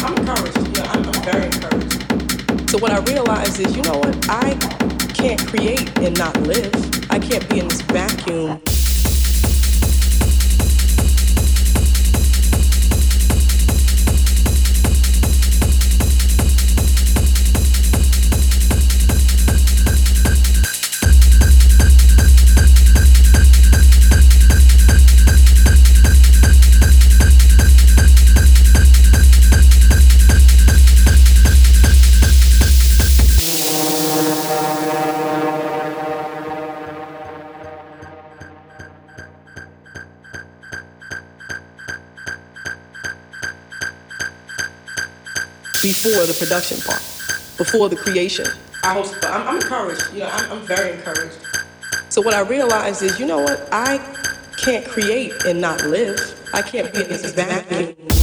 I'm, encouraged. You I'm, I'm very encouraged. So what I realized is, you know what? I can't create and not live. I can't be in this vacuum before the production part, before the creation. I was, I'm, I'm encouraged. You know, I'm, I'm very encouraged. So what I realized is, you know what? I can't create and not live. I can't be in this vacuum.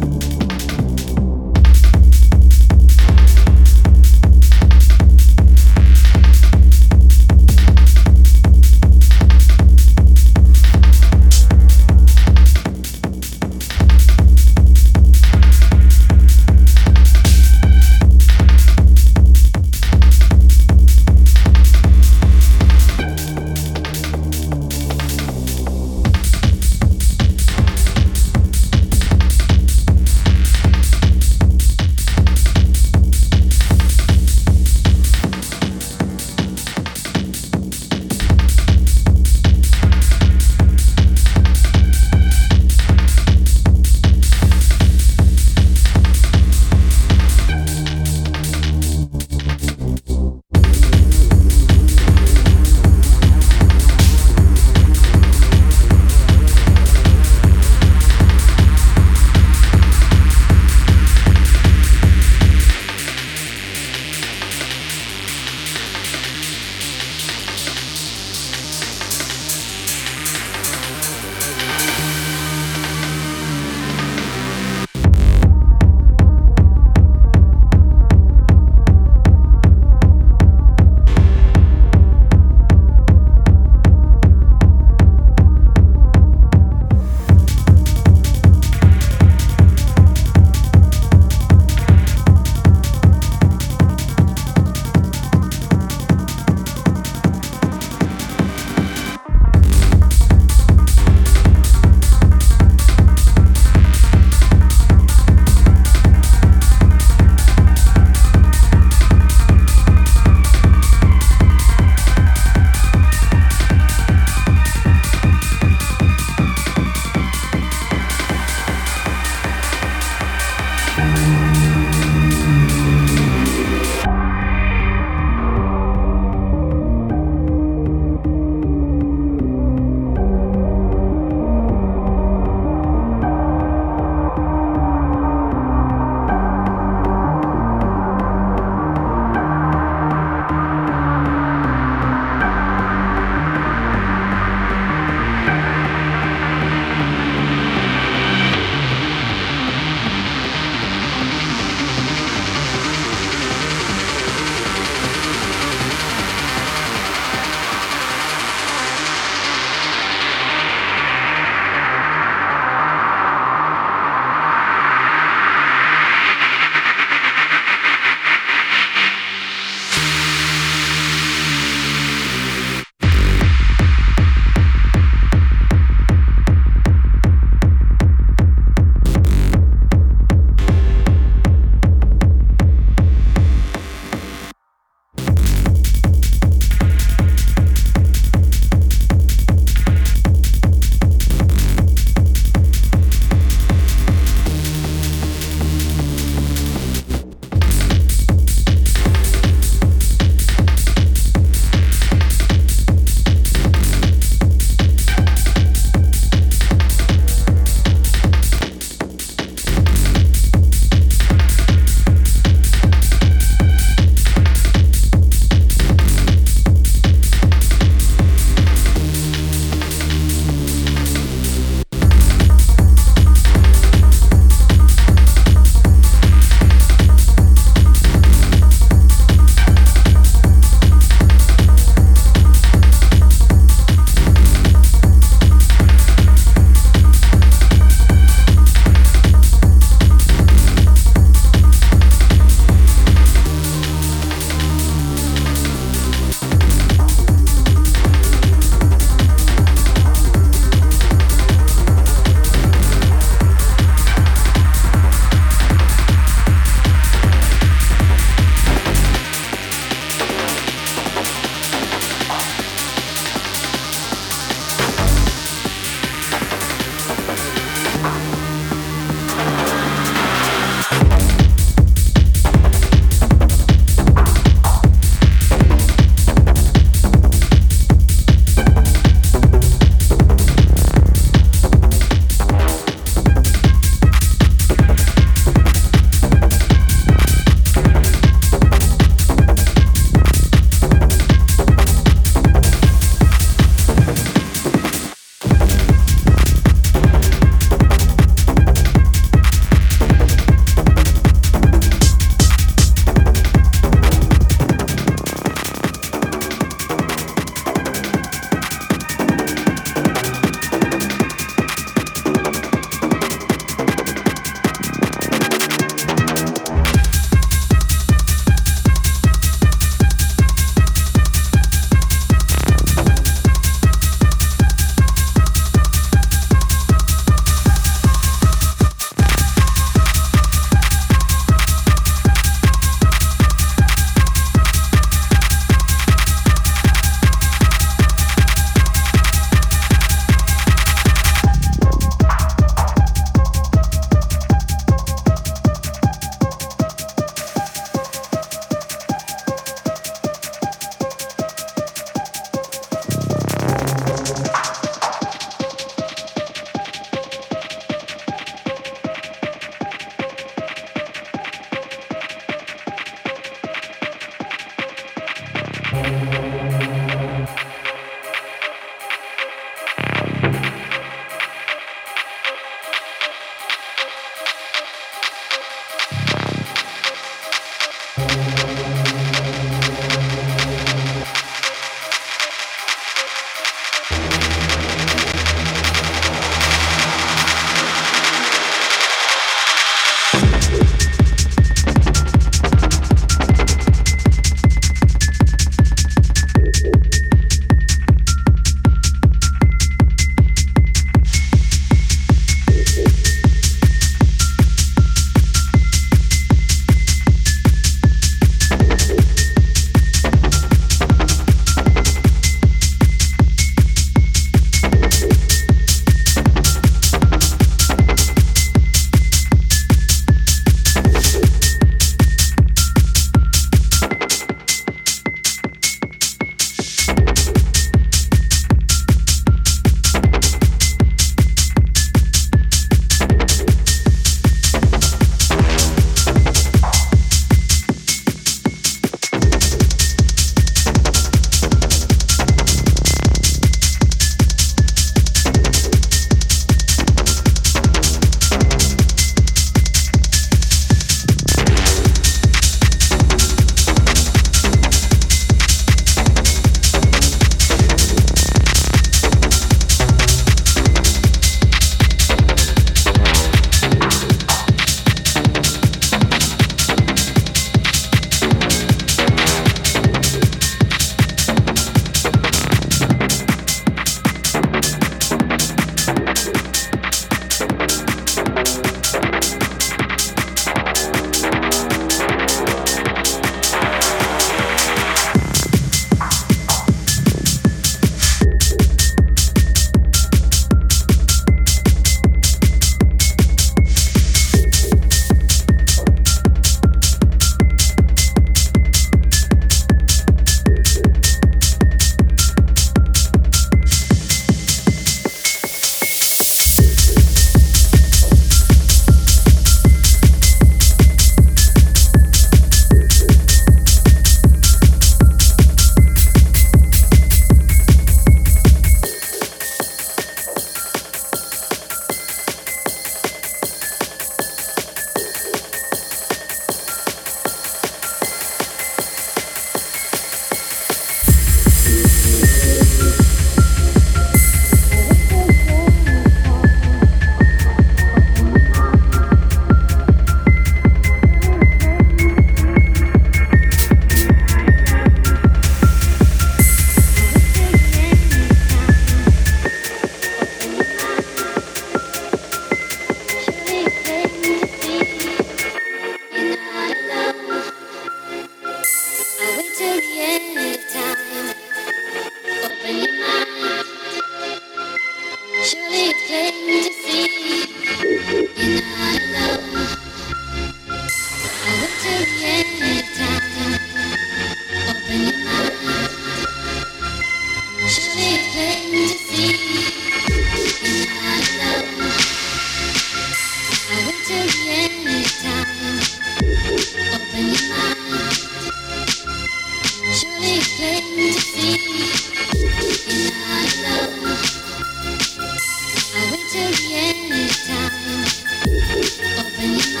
when you.